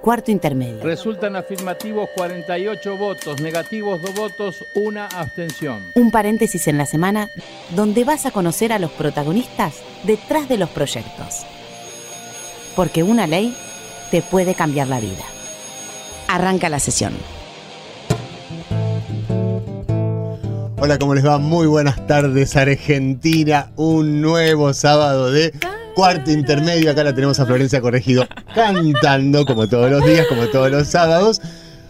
Cuarto intermedio. Resultan afirmativos 48 votos, negativos 2 votos, una abstención. Un paréntesis en la semana donde vas a conocer a los protagonistas detrás de los proyectos. Porque una ley te puede cambiar la vida. Arranca la sesión. Hola, ¿cómo les va? Muy buenas tardes, Argentina. Un nuevo sábado de cuarto intermedio. Acá la tenemos a Florencia Corregido cantando, como todos los días, como todos los sábados.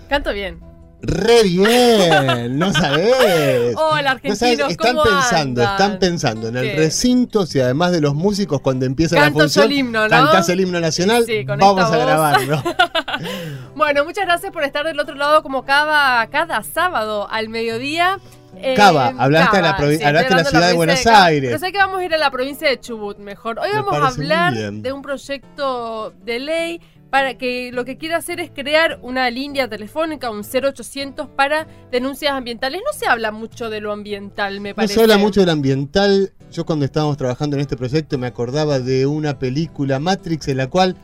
Canto bien. Re bien, no sabés. Hola, No sabés, argentinos, están ¿cómo pensando, andan? están pensando en el recinto, si además de los músicos cuando empieza Canto la función, el himno, ¿no? cantás el himno nacional, Sí, con vamos esta a voz. grabarlo. Bueno, muchas gracias por estar del otro lado como cada, cada sábado al mediodía. Eh, Cava, hablaste de la Cava, sí, hablaste de la ciudad de Buenos Cava. Aires. Pero sé que vamos a ir a la provincia de Chubut mejor. Hoy vamos a hablar de un proyecto de ley para que lo que quiere hacer es crear una línea telefónica, un 0800 para denuncias ambientales. No se habla mucho de lo ambiental, me No parece. se habla mucho del ambiental. Yo cuando estábamos trabajando en este proyecto me acordaba de una película Matrix en la cual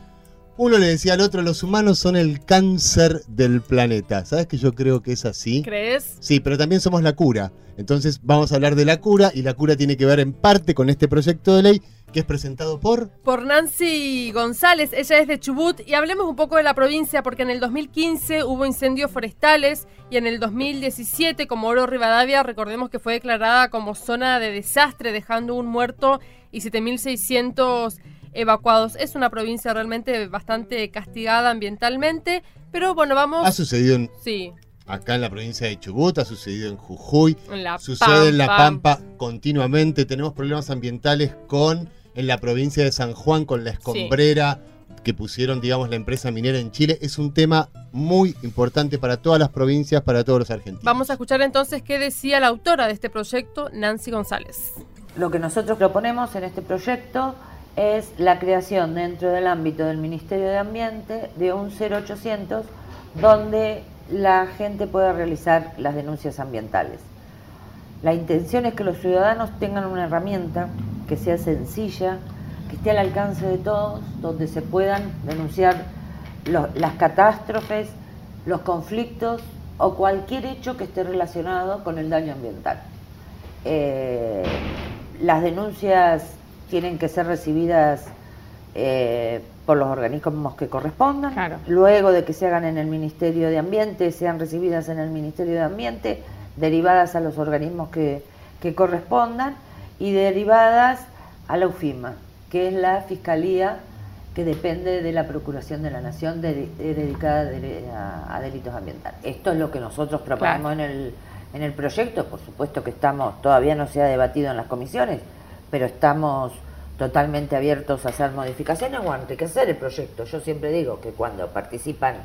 uno le decía al otro, los humanos son el cáncer del planeta. ¿Sabes que yo creo que es así? ¿Crees? Sí, pero también somos la cura. Entonces vamos a hablar de la cura y la cura tiene que ver en parte con este proyecto de ley que es presentado por... por Nancy González, ella es de Chubut y hablemos un poco de la provincia porque en el 2015 hubo incendios forestales y en el 2017 como Oro Rivadavia recordemos que fue declarada como zona de desastre dejando un muerto y 7.600 evacuados. Es una provincia realmente bastante castigada ambientalmente, pero bueno, vamos... Ha sucedido en- Sí, acá en la provincia de Chubut, ha sucedido en Jujuy, en la Sucede en La Pampa. Pampa continuamente. Tenemos problemas ambientales con en la provincia de San Juan con la escombrera que pusieron, digamos, la empresa minera en Chile. Es un tema muy importante para todas las provincias, para todos los argentinos. Vamos a escuchar entonces qué decía la autora de este proyecto, Nancy González. Lo que nosotros proponemos en este proyecto es la creación dentro del ámbito del Ministerio de Ambiente de un 0800 donde la gente pueda realizar las denuncias ambientales. La intención es que los ciudadanos tengan una herramienta que sea sencilla, que esté al alcance de todos, donde se puedan denunciar las catástrofes, los conflictos o cualquier hecho que esté relacionado con el daño ambiental. Eh, las denuncias tienen que ser recibidas eh, por los organismos que correspondan. Claro. Luego de que se hagan en el Ministerio de Ambiente, sean recibidas en el Ministerio de Ambiente, derivadas a los organismos que, que correspondan y derivadas a la UFIMA, que es la Fiscalía que depende de la Procuración de la Nación de- de- dedicada de- a, a delitos ambientales. Esto es lo que nosotros proponemos en, el, en el proyecto. Por supuesto que estamos, todavía no se ha debatido en las comisiones, pero estamos totalmente abiertos a hacer modificaciones o a enriquecer el proyecto. Yo siempre digo que cuando participan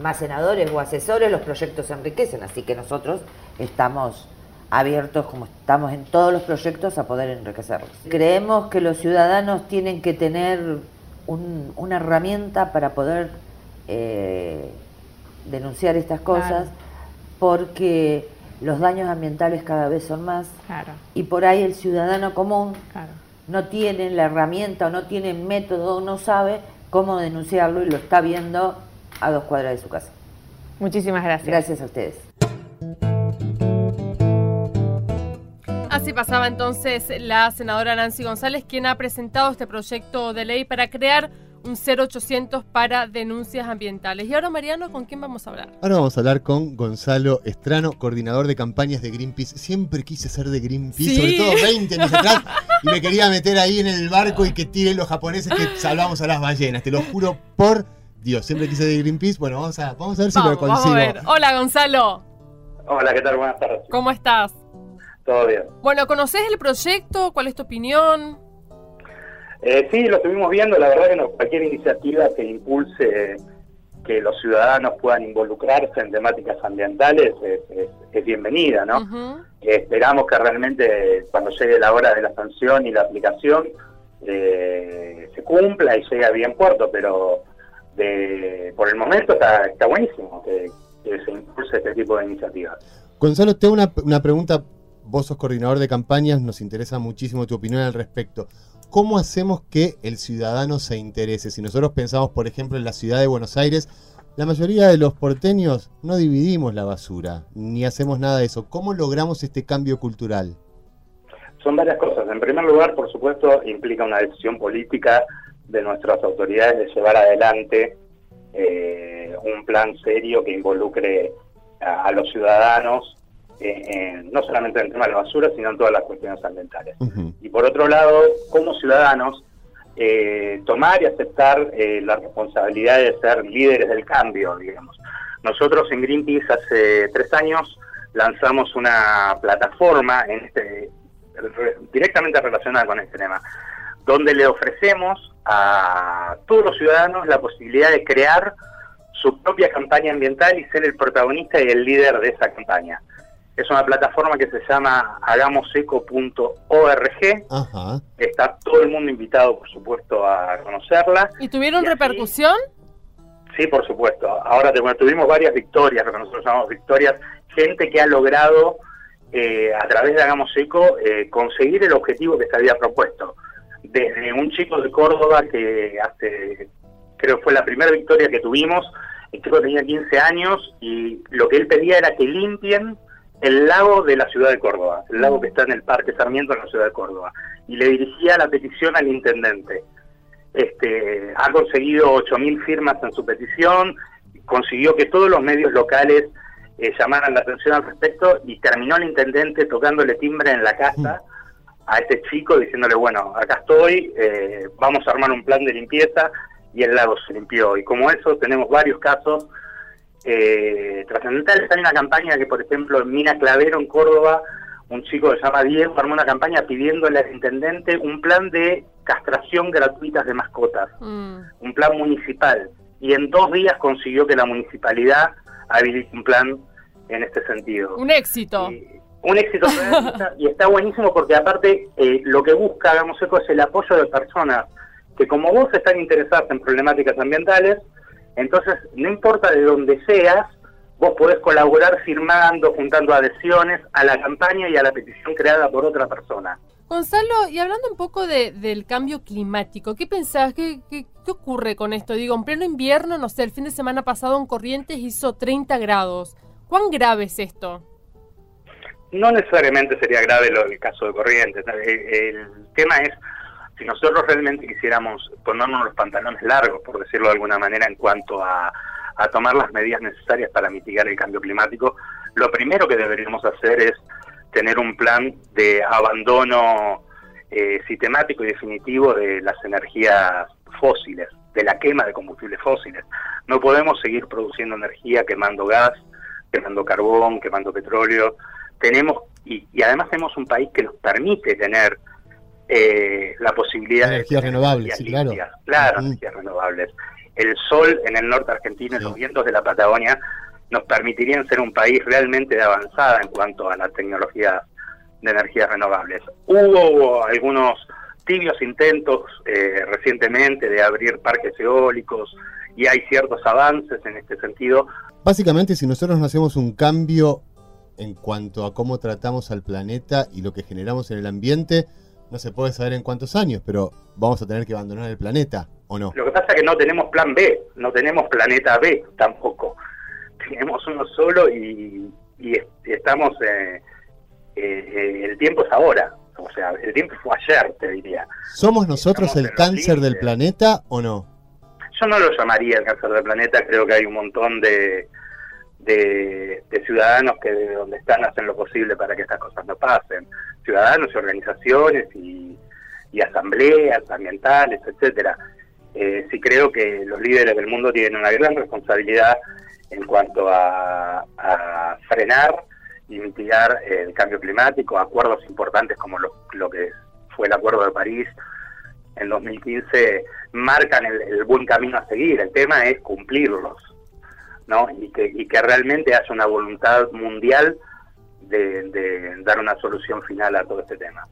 más senadores o asesores, los proyectos se enriquecen, así que nosotros estamos abiertos, como estamos en todos los proyectos, a poder enriquecerlos. Creemos que los ciudadanos tienen que tener un- una herramienta para poder eh, denunciar estas cosas, Claro. porque los daños ambientales cada vez son más Claro, y por ahí el ciudadano común claro. no tiene la herramienta o no tiene método o no sabe cómo denunciarlo y lo está viendo a dos cuadras de su casa. Muchísimas gracias. Gracias a ustedes. Así pasaba entonces la senadora Nancy González, quien ha presentado este proyecto de ley para crear un 0800 para denuncias ambientales. Y ahora, Mariano, ¿con quién vamos a hablar? Ahora vamos a hablar con Gonzalo Estrano, coordinador de campañas de Greenpeace. Siempre quise ser de Greenpeace, Sí. sobre todo 20 años atrás, y me quería meter ahí en el barco y que tiren los japoneses que salvamos a las ballenas. Te lo juro por Dios, siempre quise de Greenpeace. Bueno, vamos a, vamos a ver si Vamos, lo vamos consigo. a ver. Hola, Gonzalo. Hola, ¿qué tal? Buenas tardes. ¿Cómo estás? ¿Todo bien? Bueno, ¿conoces el proyecto? ¿Cuál es tu opinión? Eh, sí, lo estuvimos viendo. La verdad que no, cualquier iniciativa que impulse que los ciudadanos puedan involucrarse en temáticas ambientales es, es- es bienvenida, ¿no? Eh, esperamos que realmente cuando llegue la hora de la sanción y la aplicación eh, se cumpla y llegue a bien puerto, pero de, por el momento está, está buenísimo que, que se impulse este tipo de iniciativas. Gonzalo, tengo una, una pregunta. Vos sos coordinador de campañas, nos interesa muchísimo tu opinión al respecto. ¿Cómo hacemos que el ciudadano se interese? Si nosotros pensamos, por ejemplo, en la ciudad de Buenos Aires, La mayoría de los porteños no dividimos la basura, ni hacemos nada de eso. ¿Cómo logramos este cambio cultural? Son varias cosas. En primer lugar, por supuesto, implica una decisión política de nuestras autoridades de llevar adelante eh, un plan serio que involucre a, los ciudadanos, eh, no solamente en el tema de la basura, sino en todas las cuestiones ambientales. Y por otro lado, como ciudadanos, eh, tomar y aceptar la responsabilidad de ser líderes del cambio, digamos. Nosotros en Greenpeace hace tres años lanzamos una plataforma en este, directamente relacionada con este tema, donde le ofrecemos a todos los ciudadanos la posibilidad de crear su propia campaña ambiental y ser el protagonista y el líder de esa campaña. Es una plataforma que se llama hagamoseco.org. Está todo el mundo invitado, por supuesto, a conocerla. ¿Y tuvieron repercusión? Sí, por supuesto. Ahora tuvimos varias victorias, lo que nosotros llamamos victorias. Gente que ha logrado, eh, a través de Hagamos Eco, eh, conseguir el objetivo que se había propuesto desde un chico de Córdoba que hace, creo que fue la primera victoria que tuvimos, el chico tenía 15 años y lo que él pedía era que limpien el lago de la ciudad de Córdoba, el lago que está en el Parque Sarmiento en la ciudad de Córdoba, y le dirigía la petición al intendente. Este, ha conseguido 8.000 firmas en su petición, consiguió que todos los medios locales eh, llamaran la atención al respecto y terminó el intendente tocándole timbre en la casa a este chico diciéndole, bueno, acá estoy, eh, vamos a armar un plan de limpieza y el lago se limpió. Y como eso tenemos varios casos eh, trascendentales. Hay una campaña que, por ejemplo, en Mina Clavero, en Córdoba, un chico que se llama Diego armó una campaña pidiéndole al intendente un plan de castración gratuita de mascotas, mm. un plan municipal. Y en dos días consiguió que la municipalidad habilite un plan en este sentido. Un éxito un éxito y está buenísimo porque aparte eh, lo que busca Hagamos Eco es el apoyo de personas que como vos están interesadas en problemáticas ambientales, entonces no importa de dónde seas, vos podés colaborar firmando, juntando adhesiones a la campaña y a la petición creada por otra persona. Gonzalo, y hablando un poco de, del cambio climático, ¿qué pensás? ¿Qué, ¿Qué, qué, ocurre con esto? Digo, en pleno invierno, no sé, el fin de semana pasado en Corrientes hizo 30 grados. ¿Cuán grave es esto? no necesariamente sería grave lo, el caso de Corrientes. El, tema es si nosotros realmente quisiéramos ponernos los pantalones largos, por decirlo de alguna manera, en cuanto a, tomar las medidas necesarias para mitigar el cambio climático, lo primero que deberíamos hacer es tener un plan de abandono eh, sistemático y definitivo de las energías fósiles, de la quema de combustibles fósiles. No podemos seguir produciendo energía quemando gas, quemando carbón, quemando petróleo tenemos, y, además tenemos un país que nos permite tener eh, la posibilidad de energías renovables, sí, claro. Claro, energías renovables. El sol en el norte argentino y los vientos de la Patagonia nos permitirían ser un país realmente de avanzada en cuanto a la tecnología de energías renovables. Hubo algunos tibios intentos eh, recientemente de abrir parques eólicos y hay ciertos avances en este sentido. Básicamente, si nosotros no hacemos un cambio en cuanto a cómo tratamos al planeta y lo que generamos en el ambiente, no se puede saber en cuántos años, pero vamos a tener que abandonar el planeta, ¿o no? Lo que pasa es que no tenemos plan B, no tenemos planeta B tampoco. Tenemos uno solo y, estamos, eh, eh, el tiempo es ahora, o sea, el tiempo fue ayer, te diría. ¿Somos nosotros el cáncer del planeta o no? Yo no lo llamaría el cáncer del planeta, creo que hay un montón de de, ciudadanos que de donde están hacen lo posible para que estas cosas no pasen, ciudadanos y organizaciones y, asambleas ambientales, etcétera. Eh, sí creo que los líderes del mundo tienen una gran responsabilidad en cuanto a, frenar y mitigar el cambio climático, acuerdos importantes como lo, lo que fue el Acuerdo de París en 2015 marcan el buen camino a seguir, el tema es cumplirlos ¿no? Y que, y que realmente haya una voluntad mundial de, dar una solución final a todo este tema.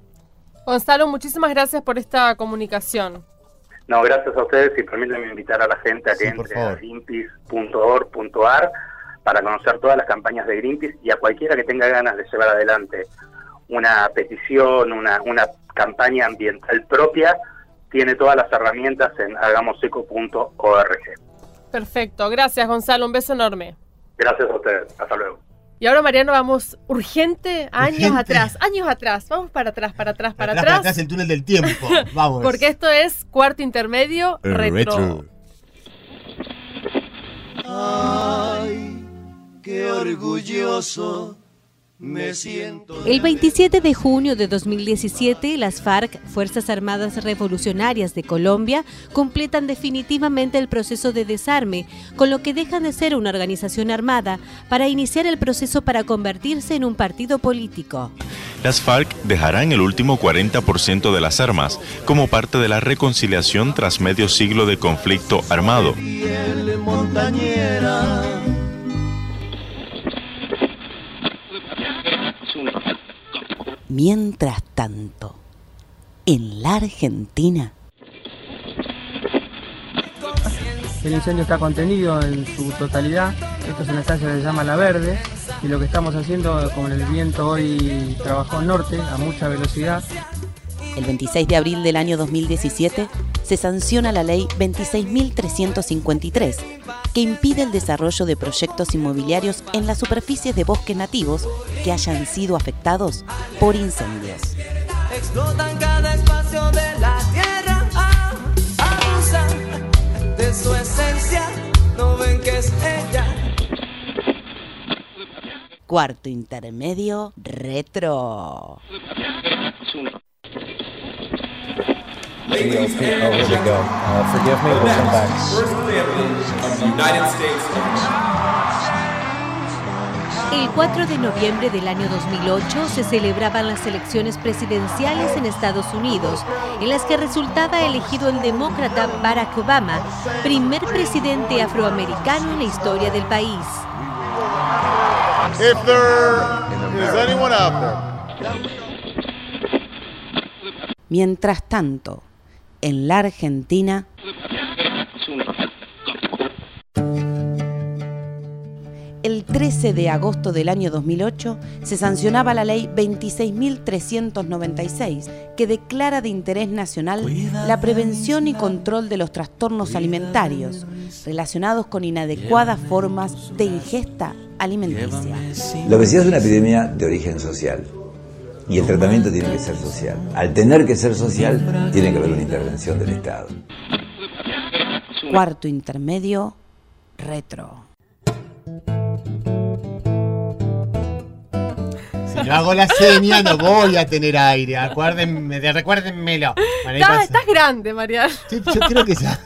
Gonzalo, muchísimas gracias por esta comunicación. No, gracias a ustedes y permítanme invitar a la gente a que entre a greenpeace.org.ar para conocer todas las campañas de Greenpeace y a cualquiera que tenga ganas de llevar adelante una petición, una, una campaña ambiental propia, tiene todas las herramientas en hagamoseco.org. Perfecto, gracias Gonzalo, un beso enorme. Gracias a ustedes. Hasta luego. Y ahora, Mariano, vamos urgente, años Urgente. atrás, años atrás. Vamos para atrás, para atrás, para atrás, atrás. para atrás el túnel del tiempo. Vamos. Porque esto es cuarto intermedio El retro. Ay, qué orgulloso me siento. El 27 de junio de 2017, las FARC, Fuerzas Armadas Revolucionarias de Colombia, completan definitivamente el proceso de desarme, con lo que dejan de ser una organización armada para iniciar el proceso para convertirse en un partido político. Las FARC dejarán el último 40% de las armas como parte de la reconciliación tras medio siglo de conflicto armado. Montañera. Mientras tanto, en la Argentina, El incendio está contenido en su totalidad. Esto es una estancia que se llama La Verde. Y lo que estamos haciendo, como el viento hoy trabajó al norte a mucha velocidad, el 26 de abril del año 2017, se sanciona la ley 26.353, que impide el desarrollo de proyectos inmobiliarios en las superficies de bosques nativos que hayan sido afectados por incendios. Explotan cada espacio de la tierra. ah, abusan de su esencia. No ven que es ella. Cuarto intermedio retro. El 4 de noviembre del año 2008 se celebraban las elecciones presidenciales en Estados Unidos, en las que resultaba elegido el demócrata Barack Obama, primer presidente afroamericano en la historia del país. If there is anyone out there. Mientras tanto, en la Argentina, el 13 de agosto del año 2008 se sancionaba la ley 26.396 que declara de interés nacional la prevención y control de los trastornos alimentarios relacionados con inadecuadas formas de ingesta alimenticia. La obesidad es una epidemia de origen social y el tratamiento tiene que ser social. Al tener que ser social, tiene que haber una intervención del Estado. Cuarto intermedio, retro. Si no hago la seña, no voy a tener aire. Acuérdenme, de- recuérdenmelo. Bueno, Estás, grande, Mariano. Yo creo que ya.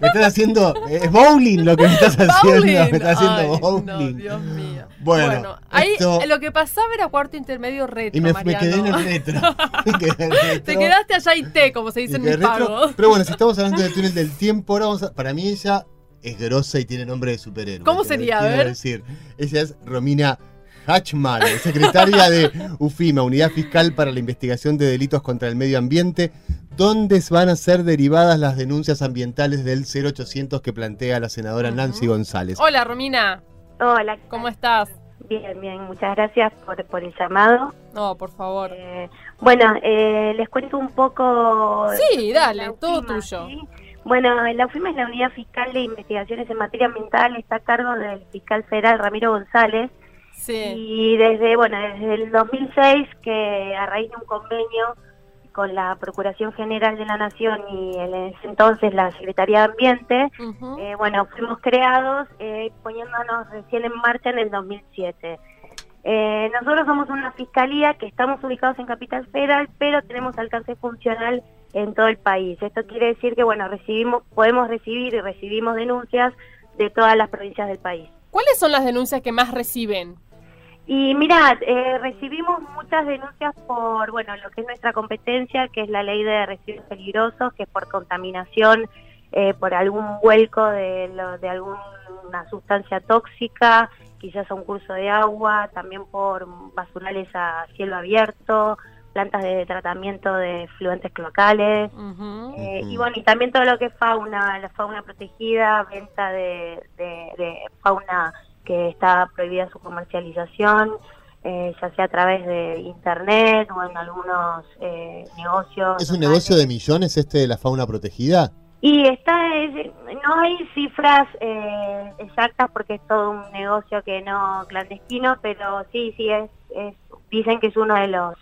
Me estás haciendo. Es bowling lo que me estás haciendo. Bowling. Me estás haciendo Ay, bowling. no, Dios mío. Bueno, ahí esto- lo que pasaba era cuarto intermedio retro, Y me, me quedé en el retro. Me quedé en el retro. Te quedaste allá y té, como se dice en mis pagos. Pero bueno, si estamos hablando del túnel del tiempo, ahora vamos a- para mí ella es grosa y tiene nombre de superhéroe. ¿Cómo Te- sería? A ver. decir. Ella es Romina Hachman, secretaria de UFIMA, Unidad Fiscal para la Investigación de Delitos contra el Medio Ambiente, donde van a ser derivadas las denuncias ambientales del 0800 que plantea la senadora Nancy González. Hola, Romina. Hola. ¿Cómo estás? Bien, bien, muchas gracias por, por el llamado. No, por favor. Eh, bueno, eh, les cuento un poco... Sí, dale, todo tuyo. Bueno, la UFIMA es la Unidad Fiscal de Investigaciones en Materia Ambiental, está a cargo del fiscal federal Ramiro González. Sí. Y desde, bueno, desde el 2006, que a raíz de un convenio con la Procuración General de la Nación y en ese entonces la Secretaría de Ambiente, eh, bueno, fuimos creados eh, poniéndonos recién en marcha en el 2007. Eh, nosotros somos una fiscalía que estamos ubicados en Capital Federal, pero tenemos alcance funcional en todo el país. Esto quiere decir que, bueno, recibimos, podemos recibir y recibimos denuncias de todas las provincias del país. ¿Cuáles son las denuncias que más reciben? Y mirad, eh, recibimos muchas denuncias por, bueno, lo que es nuestra competencia, que es la ley de residuos peligrosos, que es por contaminación, eh, por algún vuelco de, lo- de alguna sustancia tóxica, quizás a un curso de agua, también por basurales a cielo abierto, plantas de tratamiento de fluentes clocales, eh, y bueno, y también todo lo que es fauna, la fauna protegida, venta de, de- de fauna que está prohibida su comercialización, eh, ya sea a través de internet o en algunos eh, negocios. ¿Es un negocio de millones este de la fauna protegida? Y está, es- no hay cifras eh, exactas porque es todo un negocio que no clandestino, pero sí, sí es, es dicen que es uno de los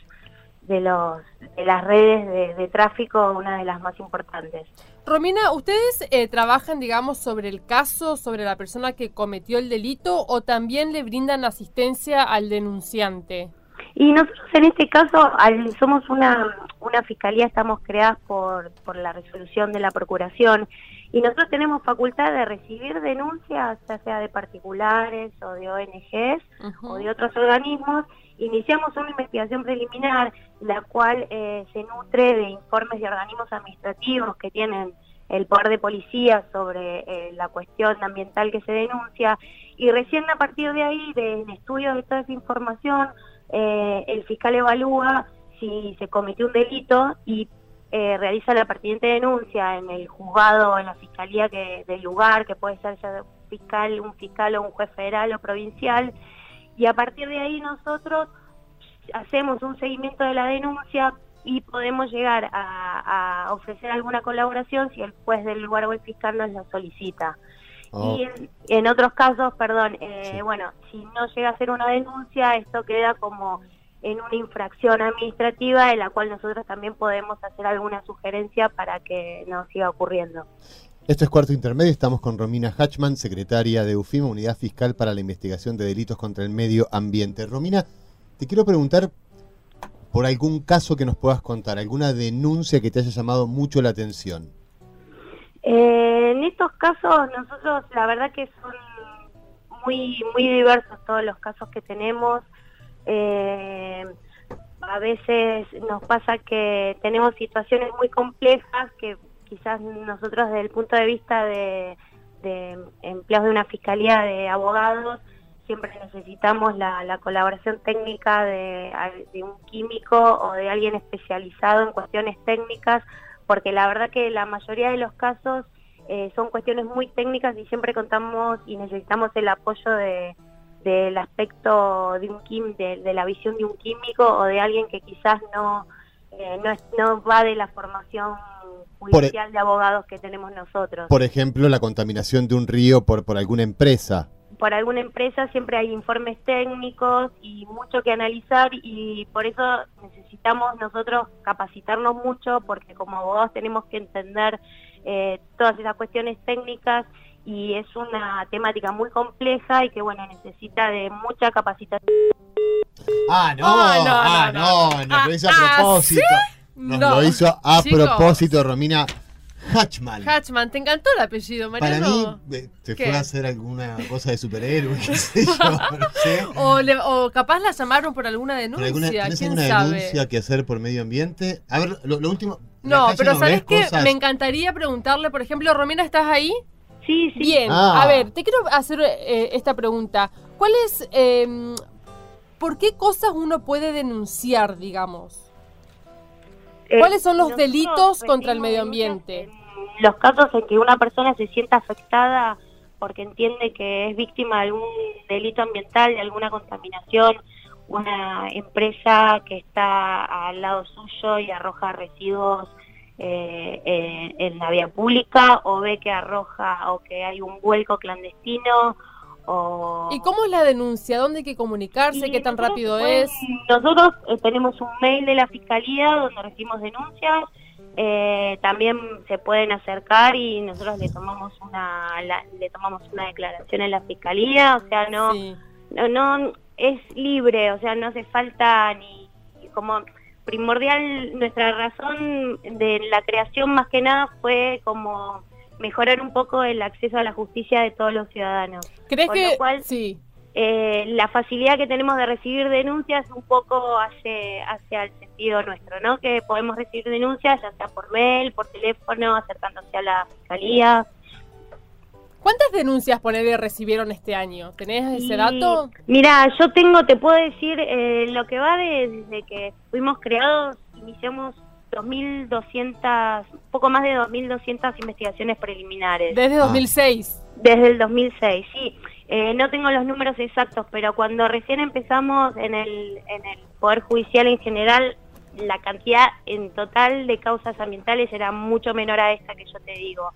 de los de las redes de, de tráfico, una de las más importantes. Romina, ¿ustedes eh, trabajan, digamos, sobre el caso, sobre la persona que cometió el delito o también le brindan asistencia al denunciante? Y nosotros en este caso, al- somos una, una fiscalía, estamos creadas por, por la resolución de la Procuración y nosotros tenemos facultad de recibir denuncias, ya sea de particulares o de ONGs o de otros organismos. Iniciamos una investigación preliminar, la cual eh, se nutre de informes de organismos administrativos que tienen el poder de policía sobre eh, la cuestión ambiental que se denuncia. Y recién a partir de ahí, del estudio de toda esa información, eh, el fiscal evalúa si se cometió un delito y realiza la pertinente denuncia en el juzgado en la fiscalía que, del lugar, que puede ser ya fiscal, un fiscal o un juez federal o provincial, y a partir de ahí nosotros hacemos un seguimiento de la denuncia y podemos llegar a, a ofrecer alguna colaboración si el juez del lugar o el fiscal nos lo solicita. Oh. Y en, en otros casos, perdón, eh, bueno, si no llega a ser una denuncia, esto queda como en una infracción administrativa en la cual nosotros también podemos hacer alguna sugerencia para que no siga ocurriendo. Esto es Cuarto Intermedio, estamos con Romina Hatchman, secretaria de UFIMA, Unidad Fiscal para la Investigación de Delitos contra el Medio Ambiente. Romina, te quiero preguntar por algún caso que nos puedas contar, alguna denuncia que te haya llamado mucho la atención. Eh, en estos casos nosotros la verdad que son muy muy diversos todos los casos que tenemos. Eh, a veces nos pasa que tenemos situaciones muy complejas que quizás nosotros desde el punto de vista de, de empleados de una fiscalía de abogados siempre necesitamos la, la colaboración técnica de, un químico o de alguien especializado en cuestiones técnicas porque la verdad que la mayoría de los casos eh, son cuestiones muy técnicas y siempre contamos y necesitamos el apoyo de del aspecto de un quim, de la visión de un químico o de alguien que quizás no eh, no, es- no va de la formación judicial de abogados que tenemos nosotros. Por ejemplo, la contaminación de un río por, por alguna empresa. por alguna empresa siempre hay informes técnicos y mucho que analizar y por eso necesitamos nosotros capacitarnos mucho porque como abogados tenemos que entender eh, todas esas cuestiones técnicas y es una temática muy compleja y que bueno necesita de mucha capacitación. Ah, no, Ah, no, ah, no, no, no. nos lo hizo a Ah, propósito. ¿sí? Nos No. lo hizo a Chicos. propósito, Romina Hatchman. Hatchman, ¿te encantó el apellido, Para Mariano? mí, eh, se ¿Qué? fue a hacer alguna cosa de superhéroe, qué sé yo, no sé. O, le- o capaz la llamaron por alguna ¿Pero denuncia, alguna, ¿Tenés quién alguna sabe. denuncia que hacer por medio ambiente? A ver, lo, lo último. No, pero nos ¿sabes qué? cosas- Me encantaría preguntarle, por ejemplo, Romina, ¿estás ahí? Sí, sí. Bien, Ah. a ver, te quiero hacer eh, esta pregunta. ¿Cuál es, eh, por qué cosas uno puede denunciar, digamos? Eh, ¿Cuáles son los delitos contra el medio ambiente? los casos en que una persona se sienta afectada porque entiende que es víctima de algún delito ambiental, de alguna contaminación, una empresa que está al lado suyo y arroja residuos eh, eh, en la vía pública o ve que arroja o que hay un vuelco clandestino o ¿Y cómo es la denuncia? ¿Dónde hay que comunicarse? ¿Qué tan rápido es? nosotros eh, tenemos un mail de la fiscalía donde recibimos denuncias. eh, también se pueden acercar y nosotros le tomamos una la- le tomamos una declaración en la fiscalía, o sea no no no es libre, o sea no hace falta ni como primordial nuestra razón de la creación más que nada fue como mejorar un poco el acceso a la justicia de todos los ciudadanos. ¿Crees Con que lo cual, sí? eh, la facilidad que tenemos de recibir denuncias un poco hace hacia el sentido nuestro, ¿no? Que podemos recibir denuncias ya sea por mail, por teléfono, acercándose a la fiscalía. ¿Cuántas denuncias ponele recibieron este año? ¿Tenés ese Y, dato? Mira, yo tengo, te puedo decir, eh, lo que va de- desde que fuimos creados, iniciamos 2.200, poco más de 2.200 investigaciones preliminares. Desde 2006. Desde el 2006, sí. Eh, no tengo los números exactos, pero cuando recién empezamos en el, en el Poder Judicial en general, la cantidad en total de causas ambientales era mucho menor a esta que yo te digo.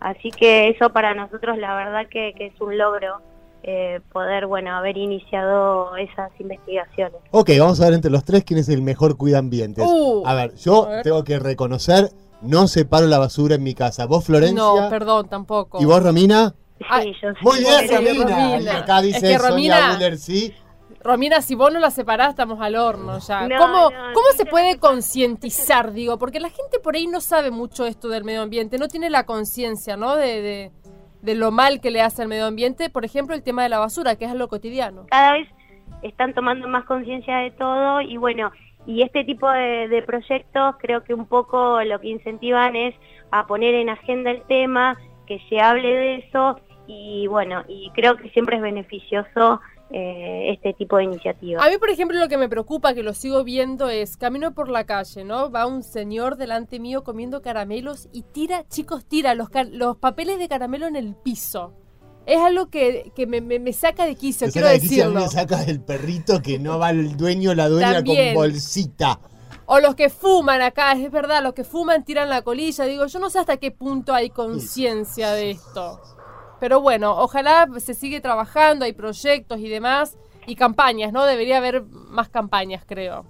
Así que eso para nosotros la verdad que, que es un logro eh, poder, bueno, haber iniciado esas investigaciones. Ok, vamos a ver entre los tres quién es el mejor cuidambientes. Uh, a ver, yo a ver. tengo que reconocer, no separo la basura en mi casa. ¿Vos, Florencia? No, perdón, tampoco. ¿Y vos, Romina? Ay, Muy bien, Sí, Romina. Romina. Acá dice Es que Sonia Romina- Buller, sí. Romina, si vos no la separás, estamos al horno ya. No, ¿Cómo, no, cómo se puede concientizar, digo? Porque la gente por ahí no sabe mucho esto del medio ambiente, no tiene la conciencia, ¿no? De, de, de lo mal que le hace al medio ambiente. Por ejemplo, el tema de la basura, que es algo cotidiano. cada vez están tomando más conciencia de todo y bueno, y este tipo de, de proyectos creo que un poco lo que incentivan es a poner en agenda el tema, que se hable de eso y bueno, y creo que siempre es beneficioso eh, este tipo de iniciativas. A mí, por ejemplo, lo que me preocupa, que lo sigo viendo, es camino por la calle, ¿no? Va un señor delante mío comiendo caramelos y tira, chicos, tira los, los papeles de caramelo en el piso. Es algo que, que me, me- me saca de quicio, quiero saca de quicio, a mí decirlo. me saca el perrito que no va el dueño o la dueña También. con bolsita. O los que fuman acá, es verdad, los que fuman tiran la colilla. Digo, yo no sé hasta qué punto hay conciencia de esto. Pero bueno, ojalá se sigue trabajando, hay proyectos y demás. Y campañas, ¿no? Debería haber más campañas, creo.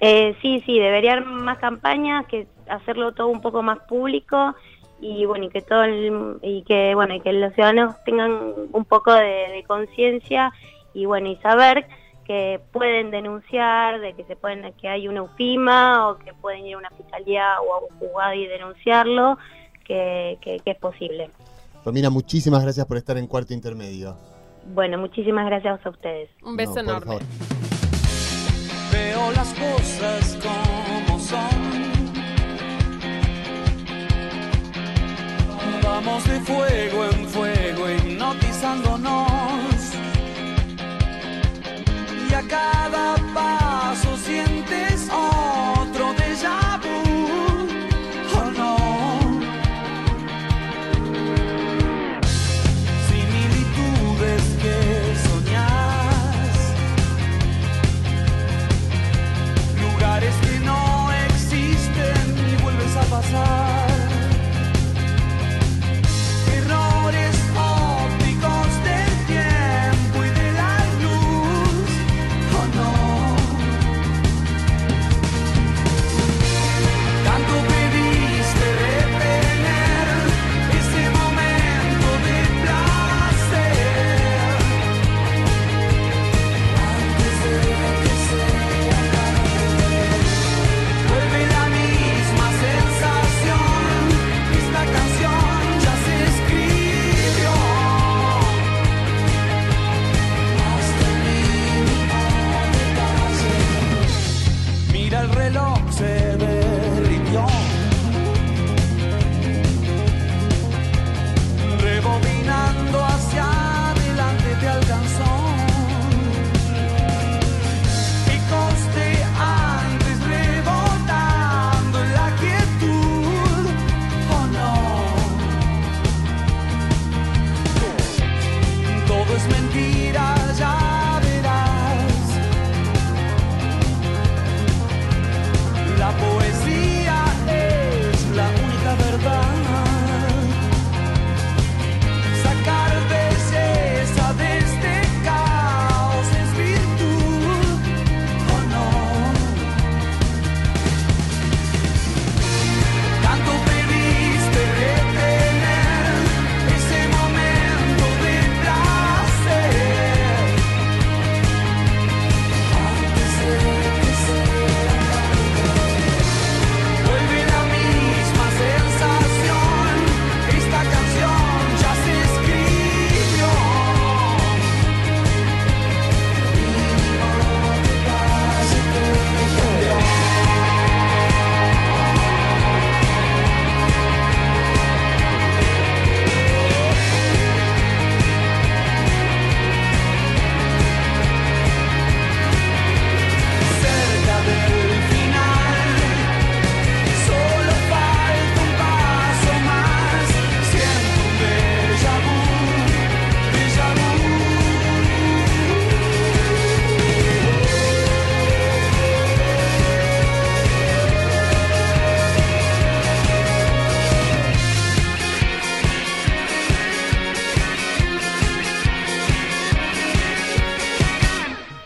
Eh, sí, sí, debería haber más campañas, que hacerlo todo un poco más público y bueno, y que todo el- y que bueno, y que los ciudadanos tengan un poco de, conciencia y bueno, y saber que pueden denunciar, de que se pueden que hay una UFIMA o que pueden ir a una fiscalía o a un juzgado y denunciarlo, que, que es posible. Romina, muchísimas gracias por estar en cuarto intermedio. Bueno, muchísimas gracias a ustedes. Un beso No, enorme. favor. Veo las cosas como son. Vamos de fuego en fuego hipnotizándonos. Y a cada paso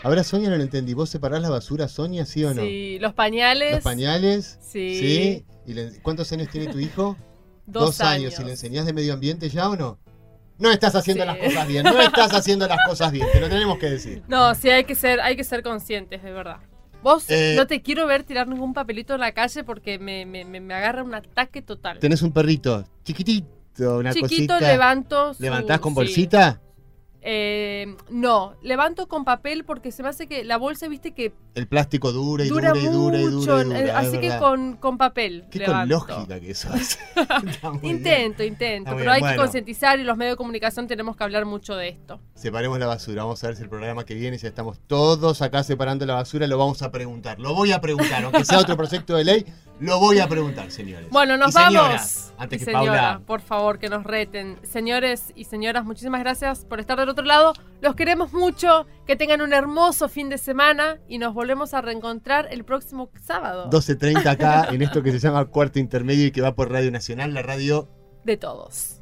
Ahora, Sonia, no lo entendí. ¿Vos separás la basura, Sonia, sí o no? Sí, los pañales. ¿Los pañales? Sí. ¿Sí? ¿Y le- cuántos años tiene tu hijo? Dos años. ¿Y le enseñás de medio ambiente ya o no? No estás haciendo Sí. las cosas bien, no estás haciendo las cosas bien, te lo tenemos que decir. No, sí, hay que ser, hay que ser conscientes, de verdad. Vos Eh, no te quiero ver tirar ningún papelito en la calle porque me, me, me, me agarra un ataque total. Tenés un perrito chiquitito, una Chiquito, cosita. levanto su- ¿Levantás con sí. Eh, no, levanto con papel porque se me hace que la bolsa, viste que El plástico dura y dura, dura, y dura y mucho, dura. y dura, eh, es así que con, con papel. Qué con levanto. lógica que eso hace. Bien. Intento, intento, pero hay que concientizar y los medios de comunicación tenemos que hablar mucho de esto. Separemos la basura. Vamos a ver si el programa que viene, ya estamos todos acá separando la basura, lo vamos a preguntar. Lo voy a preguntar, aunque sea otro proyecto de ley, lo voy a preguntar, señores. Bueno, nos Y vamos. Antes Y que señora, Paula. por favor, que nos reten. Señores y señoras, muchísimas gracias por estar del otro lado. Los queremos mucho. Que tengan un hermoso fin de semana y nos volvemos a reencontrar el próximo sábado. 12.30 acá en esto que se llama Cuarto Intermedio y que va por Radio Nacional, la radio De todos.